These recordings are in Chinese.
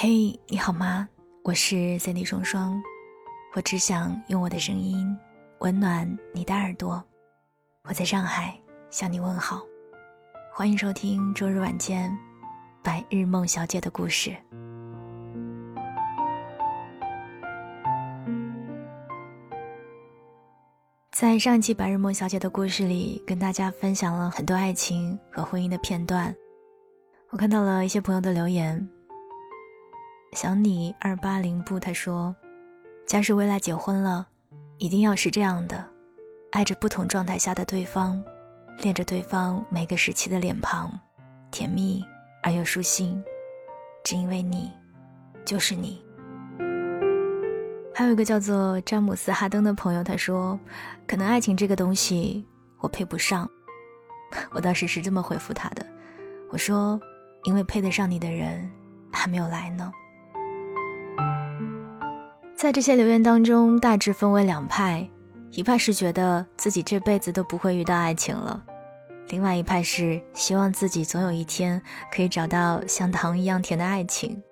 嘿，你好吗？我是 Cindy 双双，我只想用我的声音温暖你的耳朵。我在上海向你问好，欢迎收听周日晚间白日梦小姐的故事。在上一期白日梦小姐的故事里，跟大家分享了很多爱情和婚姻的片段。我看到了一些朋友的留言。想你二八零步，他说：“假使未来结婚了，一定要是这样的，爱着不同状态下的对方，恋着对方每个时期的脸庞，甜蜜而又舒心，只因为你，就是你。”还有一个叫做詹姆斯哈登的朋友，他说：“可能爱情这个东西，我配不上。”我当时是这么回复他的：“我说，因为配得上你的人还没有来呢。”在这些留言当中，大致分为两派，一派是觉得自己这辈子都不会遇到爱情了，另外一派是希望自己总有一天可以找到像糖一样甜的爱情。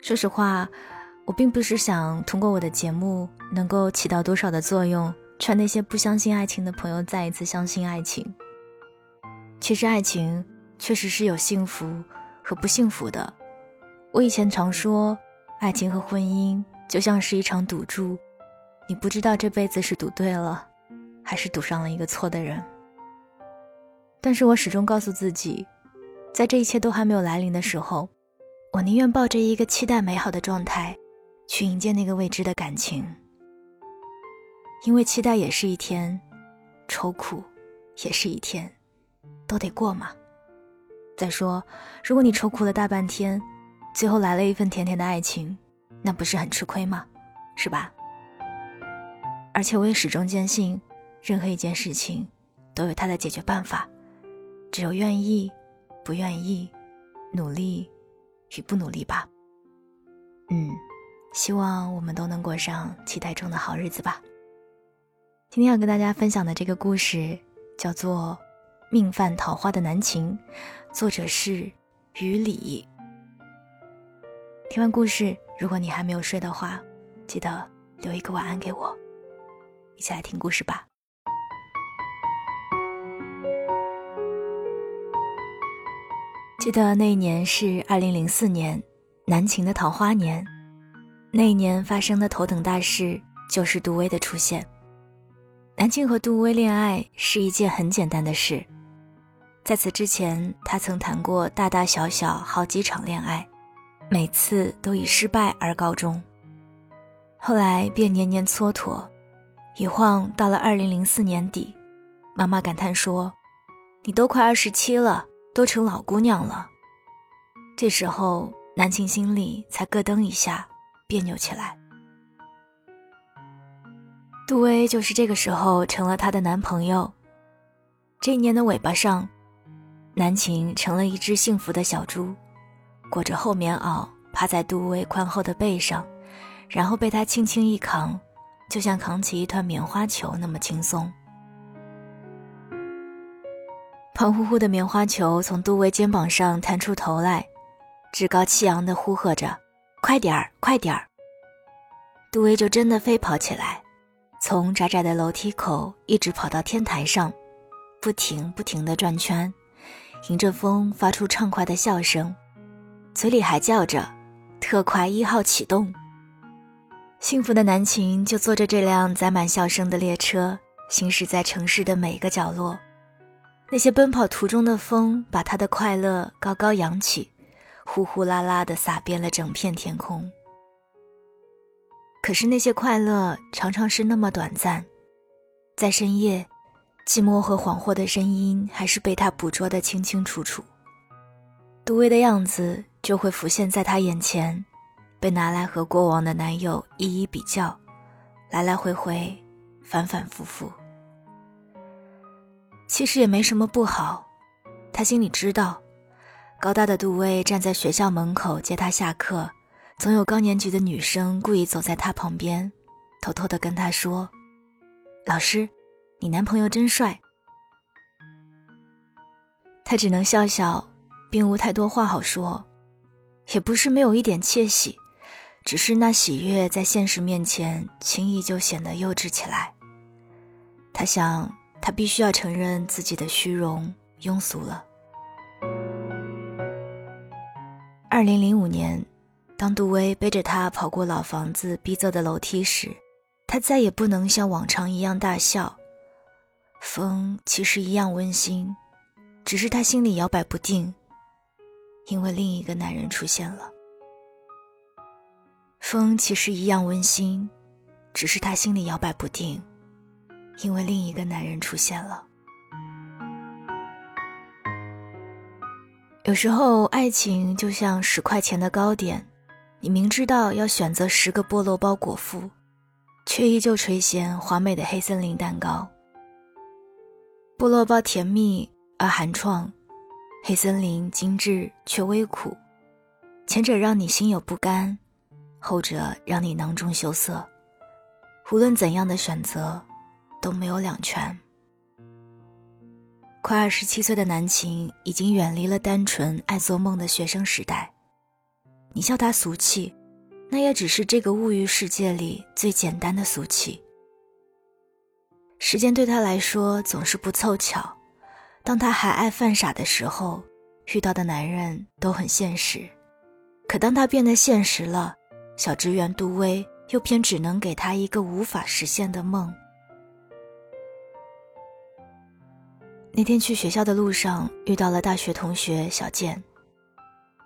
说实话，我并不是想通过我的节目能够起到多少的作用，劝那些不相信爱情的朋友再一次相信爱情。其实，爱情确实是有幸福和不幸福的。我以前常说，爱情和婚姻。就像是一场赌注，你不知道这辈子是赌对了，还是赌上了一个错的人。但是我始终告诉自己，在这一切都还没有来临的时候，我宁愿抱着一个期待美好的状态，去迎接那个未知的感情。因为期待也是一天，愁苦也是一天，都得过嘛。再说，如果你愁苦了大半天，最后来了一份甜甜的爱情。那不是很吃亏吗？是吧？而且我也始终坚信，任何一件事情都有它的解决办法，只有愿意、不愿意、努力与不努力吧。嗯，希望我们都能过上期待中的好日子吧。今天要跟大家分享的这个故事叫做《命犯桃花的难情》，作者是于理。听完故事。如果你还没有睡的话，记得留一个晚安给我。一起来听故事吧。记得那一年是二零零四年，南秦的桃花年。那一年发生的头等大事就是杜威的出现。南晴和杜威恋爱是一件很简单的事，在此之前，他曾谈过大大小小好几场恋爱。每次都以失败而告终，后来便年年蹉跎，一晃到了二零零四年底，妈妈感叹说：“你都快二十七了，都成老姑娘了。”这时候，南晴心里才咯噔一下，别扭起来。杜威就是这个时候成了她的男朋友。这一年的尾巴上，南晴成了一只幸福的小猪。裹着厚棉袄，趴在杜威宽厚的背上，然后被他轻轻一扛，就像扛起一团棉花球那么轻松。胖乎乎的棉花球从杜威肩膀上探出头来，趾高气扬地呼喝着：“快点儿，快点儿！”杜威就真的飞跑起来，从窄窄的楼梯口一直跑到天台上，不停不停地转圈，迎着风发出畅快的笑声。嘴里还叫着“特快一号启动”。幸福的南晴就坐着这辆载满笑声的列车，行驶在城市的每个角落。那些奔跑途中的风，把他的快乐高高扬起，呼呼啦啦地洒遍了整片天空。可是那些快乐常常是那么短暂，在深夜，寂寞和恍惚的声音还是被他捕捉得清清楚楚。杜威的样子。就会浮现在他眼前，被拿来和过往的男友一一比较，来来回回，反反复复。其实也没什么不好，他心里知道，高大的杜威站在学校门口接他下课，总有高年级的女生故意走在他旁边，偷偷的跟他说：“老师，你男朋友真帅。”他只能笑笑，并无太多话好说。也不是没有一点窃喜，只是那喜悦在现实面前轻易就显得幼稚起来。他想，他必须要承认自己的虚荣庸俗了。二零零五年，当杜威背着他跑过老房子逼仄的楼梯时，他再也不能像往常一样大笑。风其实一样温馨，只是他心里摇摆不定，因为另一个男人出现了。风其实一样温馨，只是他心里摇摆不定，因为另一个男人出现了。有时候，爱情就像十块钱的糕点，你明知道要选择十个菠萝包果腹，却依旧垂涎华美的黑森林蛋糕。菠萝包甜蜜而寒创，黑森林精致却微苦，前者让你心有不甘，后者让你囊中羞涩。无论怎样的选择，都没有两全。快二十七岁的南晴已经远离了单纯爱做梦的学生时代，你笑他俗气，那也只是这个物欲世界里最简单的俗气。时间对他来说总是不凑巧，当他还爱犯傻的时候，遇到的男人都很现实；可当他变得现实了，小职员杜威又偏只能给他一个无法实现的梦。那天去学校的路上遇到了大学同学小健，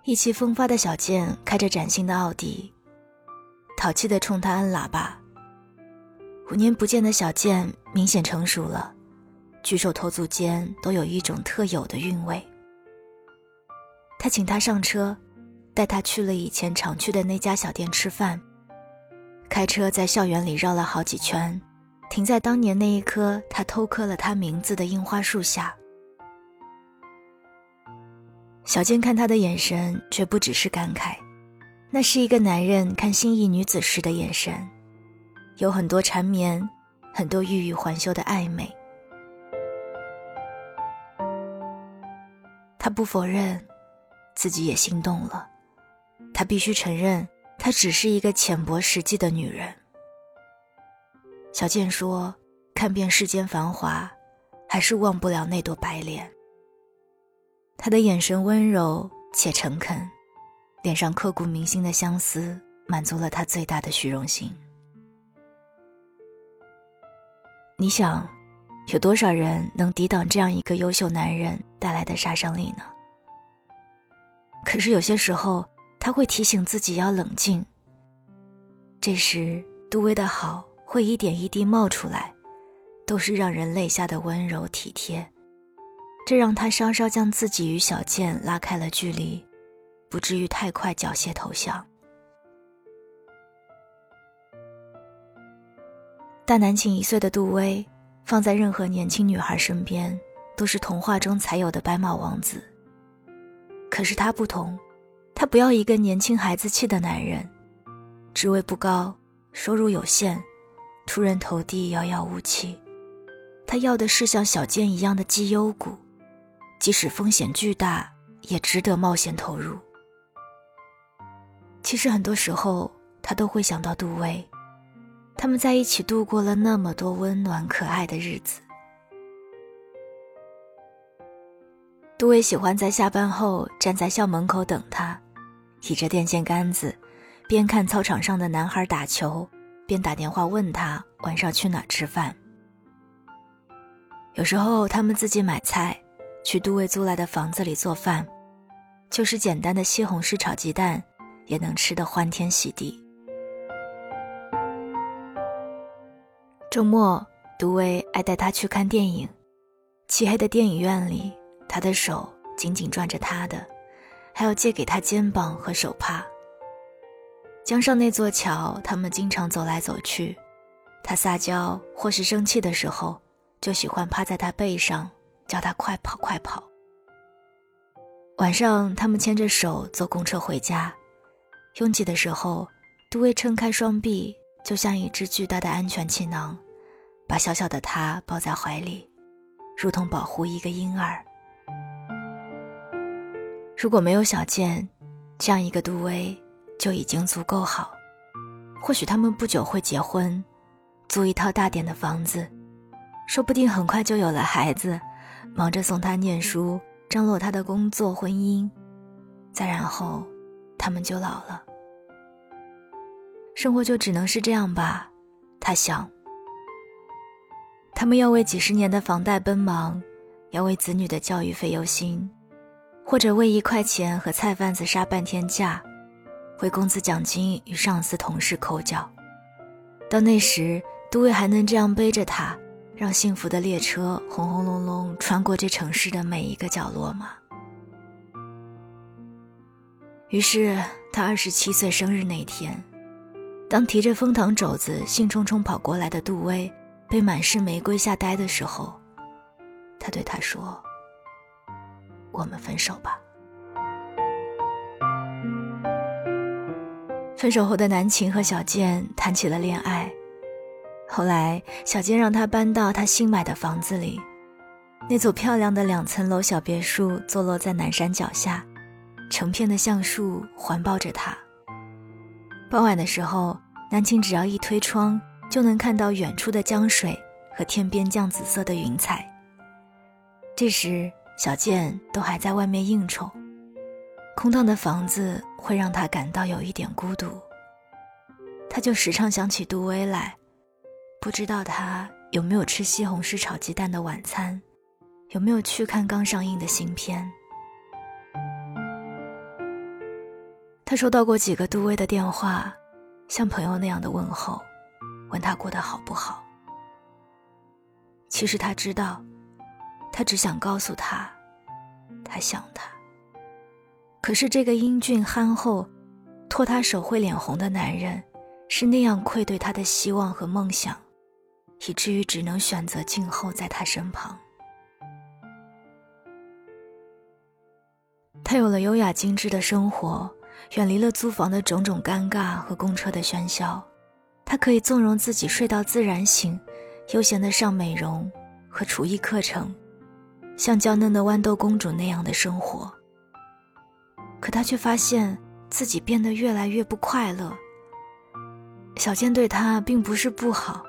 意气风发的小健开着崭新的奥迪，淘气的冲他按喇叭。五年不见的小健明显成熟了，举手投足间都有一种特有的韵味。他请他上车，带他去了以前常去的那家小店吃饭。开车在校园里绕了好几圈，停在当年那一棵他偷刻了他名字的樱花树下。小健看他的眼神却不只是感慨，那是一个男人看心仪女子时的眼神。有很多缠绵，很多欲语还休的暧昧。他不否认，自己也心动了。他必须承认，她只是一个浅薄实际的女人。小健说：“看遍世间繁华，还是忘不了那朵白莲。”他的眼神温柔且诚恳，脸上刻骨铭心的相思，满足了他最大的虚荣心。你想，有多少人能抵挡这样一个优秀男人带来的杀伤力呢？可是有些时候，他会提醒自己要冷静。这时，杜威的好会一点一滴冒出来，都是让人泪下的温柔体贴。这让他稍稍将自己与小健拉开了距离，不至于太快缴械投降。大南青一岁的杜威，放在任何年轻女孩身边，都是童话中才有的白马王子。可是他不同，他不要一个年轻孩子气的男人，职位不高，收入有限，出人头地，遥遥无期。他要的是像小健一样的绩优股，即使风险巨大，也值得冒险投入。其实很多时候，他都会想到杜威。他们在一起度过了那么多温暖可爱的日子。杜威喜欢在下班后站在校门口等他，倚着电线杆子，边看操场上的男孩打球，边打电话问他晚上去哪吃饭。有时候他们自己买菜，去杜威租来的房子里做饭，就是简单的西红柿炒鸡蛋，也能吃得欢天喜地。周末，杜威爱带他去看电影。漆黑的电影院里，他的手紧紧攥着他的，还要借给他肩膀和手帕。江上那座桥，他们经常走来走去。他撒娇或是生气的时候，就喜欢趴在他背上，叫他快跑快跑。晚上，他们牵着手坐公车回家。拥挤的时候，杜威撑开双臂，就像一只巨大的安全气囊。把小小的他抱在怀里，如同保护一个婴儿。如果没有小健，这样一个杜威就已经足够好。或许他们不久会结婚，租一套大点的房子，说不定很快就有了孩子，忙着送他念书，张罗他的工作、婚姻。再然后，他们就老了。生活就只能是这样吧，他想。他们要为几十年的房贷奔忙，要为子女的教育费忧心，或者为一块钱和菜贩子杀半天架，为工资奖金与上司同事抠脚。到那时，都尉还能这样背着他，让幸福的列车轰轰隆隆穿过这城市的每一个角落吗？于是，他二十七岁生日那天，当提着枫糖肘子兴冲冲跑过来的杜威。被满是玫瑰吓呆的时候，他对他说：“我们分手吧。”分手后的南晴和小健谈起了恋爱。后来，小健让他搬到他新买的房子里，那座漂亮的两层楼小别墅坐落在南山脚下，成片的橡树环抱着他。傍晚的时候，南晴只要一推窗。就能看到远处的江水和天边酱紫色的云彩。这时，小健都还在外面应酬，空荡的房子会让他感到有一点孤独。他就时常想起杜威来，不知道他有没有吃西红柿炒鸡蛋的晚餐，有没有去看刚上映的新片。他收到过几个杜威的电话，像朋友那样的问候。问他过得好不好？其实他知道，他只想告诉他，他想他。可是这个英俊憨厚、托他手会脸红的男人，是那样愧对他的希望和梦想，以至于只能选择静候在他身旁。他有了优雅精致的生活，远离了租房的种种尴尬和公车的喧嚣。他可以纵容自己睡到自然醒，悠闲的上美容和厨艺课程，像娇嫩的豌豆公主那样的生活。可他却发现自己变得越来越不快乐。小健对他并不是不好，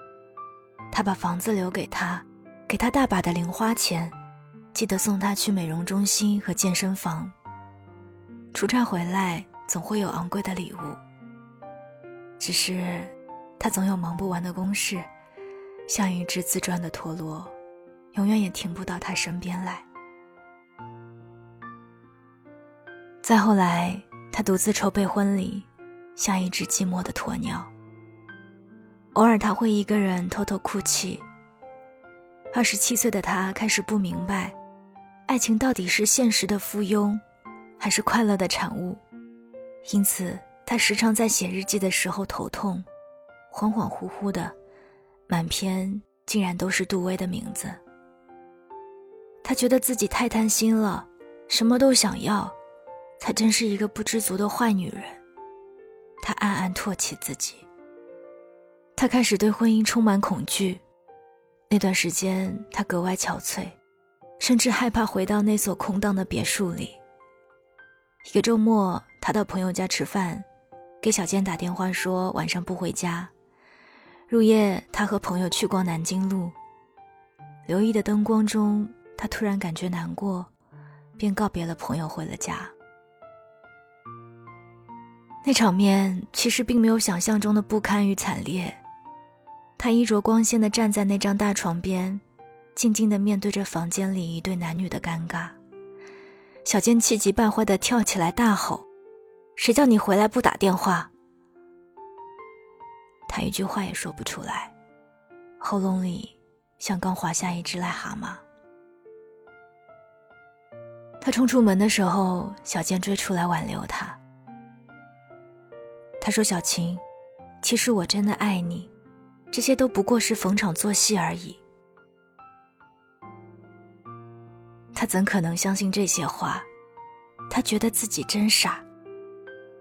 他把房子留给他，给他大把的零花钱，记得送他去美容中心和健身房。出差回来总会有昂贵的礼物，只是。他总有忙不完的公事，像一只自转的陀螺，永远也停不到他身边来。再后来，他独自筹备婚礼，像一只寂寞的鸵鸟。偶尔，他会一个人偷偷哭泣。二十七岁的他开始不明白，爱情到底是现实的附庸，还是快乐的产物。因此，他时常在写日记的时候头痛。恍恍惚惚的，满篇竟然都是杜威的名字。他觉得自己太贪心了，什么都想要，才真是一个不知足的坏女人。他暗暗唾弃自己。他开始对婚姻充满恐惧。那段时间，他格外憔悴，甚至害怕回到那所空荡的别墅里。一个周末，他到朋友家吃饭，给小健打电话说晚上不回家。入夜，他和朋友去逛南京路，留意的灯光中，他突然感觉难过，便告别了朋友，回了家。那场面其实并没有想象中的不堪与惨烈。他衣着光鲜的站在那张大床边，静静的面对着房间里一对男女的尴尬。小健气急败坏的跳起来大吼：“谁叫你回来不打电话？”他一句话也说不出来，喉咙里像刚滑下一只癞蛤蟆。他冲出门的时候，小健追出来挽留他。他说：“小晴，其实我真的爱你，这些都不过是逢场作戏而已。”他怎可能相信这些话？他觉得自己真傻。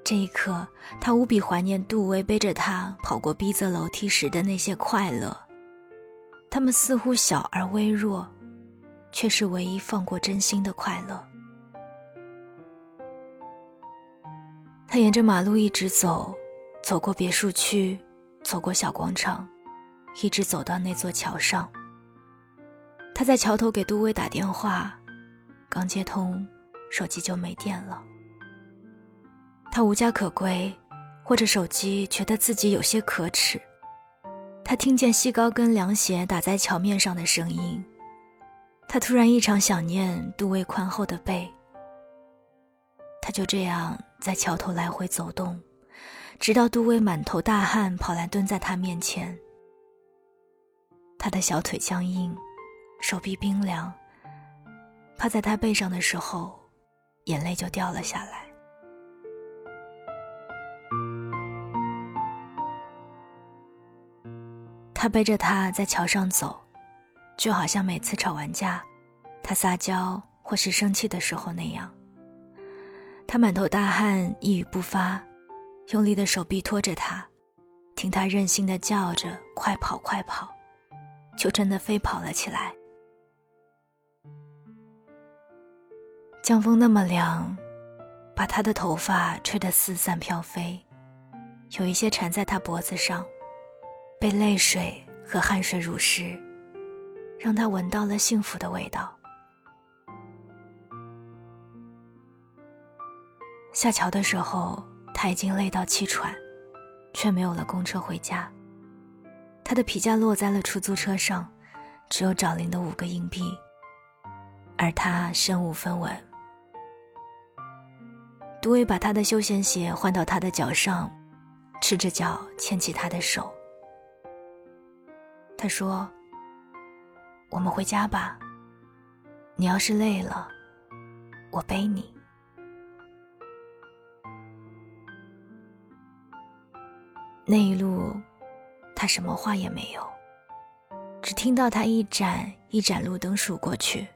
这一刻，他无比怀念杜威背着他跑过逼仄楼梯时的那些快乐。他们似乎小而微弱，却是唯一放过真心的快乐。他沿着马路一直走，走过别墅区，走过小广场，一直走到那座桥上。他在桥头给杜威打电话，刚接通，手机就没电了。他无家可归，握着手机，觉得自己有些可耻。他听见细高跟凉鞋打在桥面上的声音，他突然异常想念杜威宽厚的背。他就这样在桥头来回走动，直到杜威满头大汗跑来蹲在他面前。他的小腿僵硬，手臂冰凉。趴在他背上的时候，眼泪就掉了下来。他背着她在桥上走，就好像每次吵完架，他撒娇或是生气的时候那样。他满头大汗，一语不发，用力的手臂拖着他，听他任性的叫着“快跑，快跑”，就真的飞跑了起来。江风那么凉，把他的头发吹得四散飘飞，有一些缠在他脖子上。被泪水和汗水濡湿，让他闻到了幸福的味道。下桥的时候，他已经累到气喘，却没有了公车回家。他的皮夹落在了出租车上，只有找零的五个硬币，而他身无分文。杜威把他的休闲鞋换到他的脚上，赤着脚牵起他的手。他说：“我们回家吧。你要是累了，我背你。”那一路，他什么话也没有，只听到他一盏一盏路灯数过去，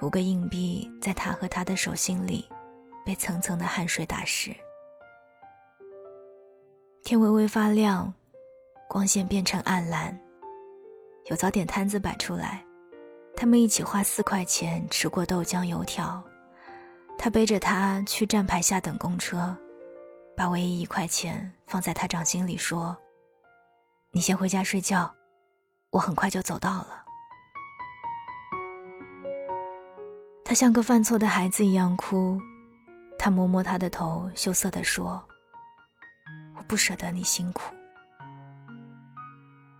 五个硬币在他和他的手心里，被层层的汗水打湿。天微微发亮，光线变成暗蓝。有早点摊子摆出来，他们一起花四块钱吃过豆浆油条。他背着她去站牌下等公车，把唯一一块钱放在他掌心里说：“你先回家睡觉，我很快就走到了。”他像个犯错的孩子一样哭，他摸摸他的头，羞涩地说：“我不舍得你辛苦。”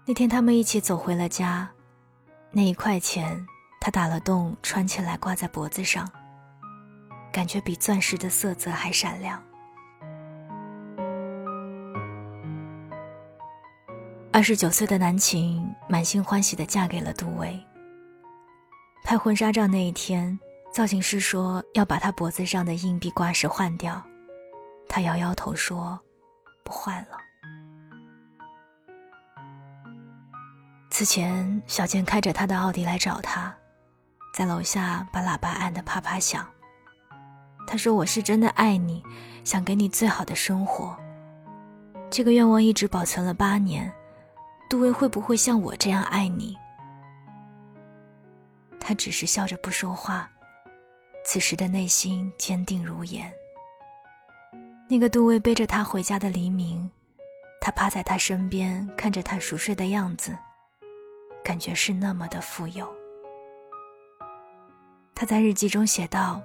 那天他们一起走回了家，那一块钱他打了洞穿起来挂在脖子上，感觉比钻石的色泽还闪亮。二十九岁的南晴满心欢喜的嫁给了杜威。拍婚纱照那一天，造型师说要把他脖子上的硬币挂饰换掉，他摇摇头说：“不换了。”此前，小健开着他的奥迪来找他，在楼下把喇叭按得啪啪响。他说：“我是真的爱你，想给你最好的生活。”这个愿望一直保存了八年。杜威会不会像我这样爱你？他只是笑着不说话，此时的内心坚定如岩。那个杜威背着他回家的黎明，他趴在他身边，看着他熟睡的样子。感觉是那么的富有。他在日记中写道：“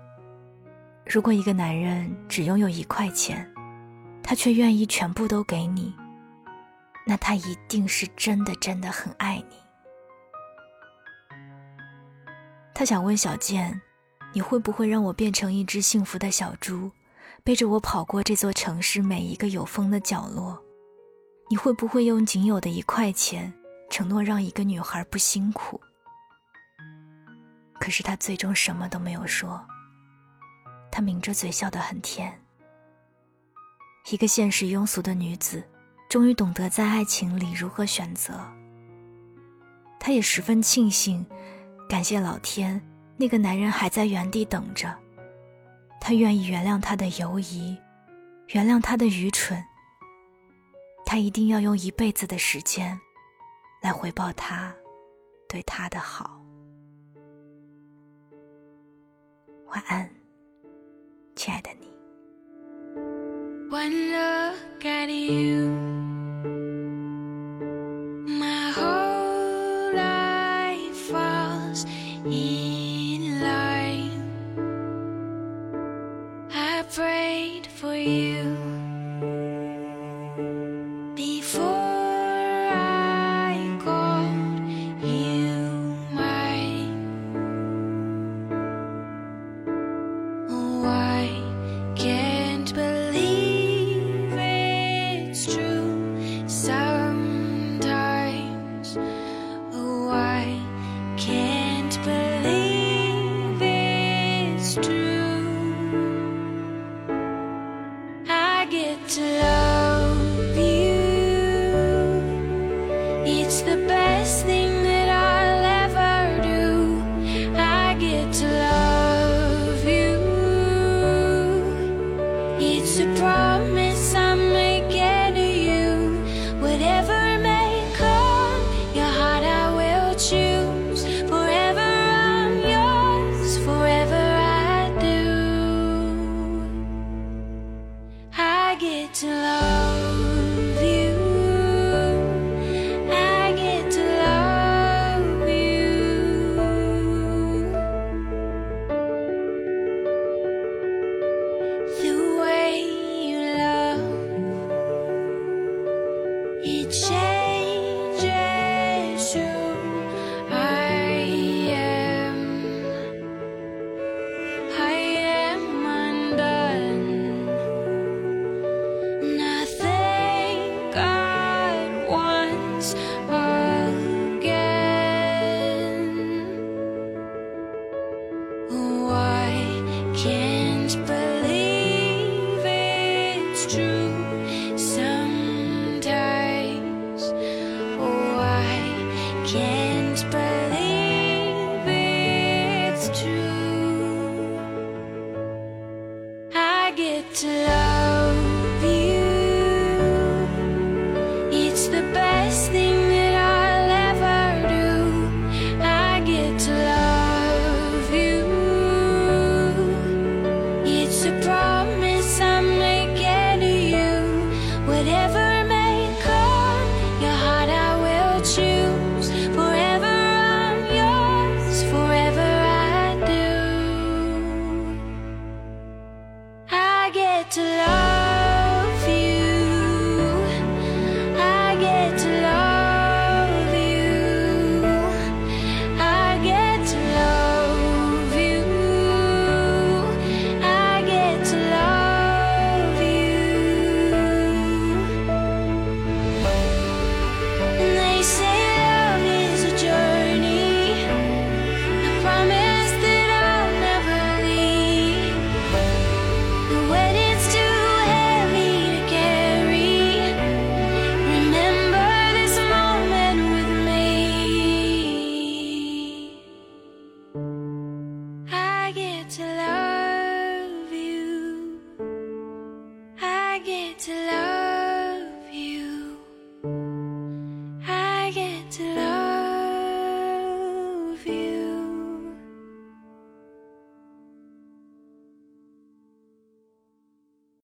如果一个男人只拥有一块钱，他却愿意全部都给你，那他一定是真的真的很爱你。”他想问小健：“你会不会让我变成一只幸福的小猪，背着我跑过这座城市每一个有风的角落？你会不会用仅有的一块钱？”承诺让一个女孩不辛苦，可是他最终什么都没有说。他抿着嘴笑得很甜。一个现实庸俗的女子，终于懂得在爱情里如何选择。她也十分庆幸，感谢老天，那个男人还在原地等着。他愿意原谅他的犹疑，原谅他的愚蠢。他一定要用一辈子的时间。来回报他对他的好。晚安，亲爱的你。一起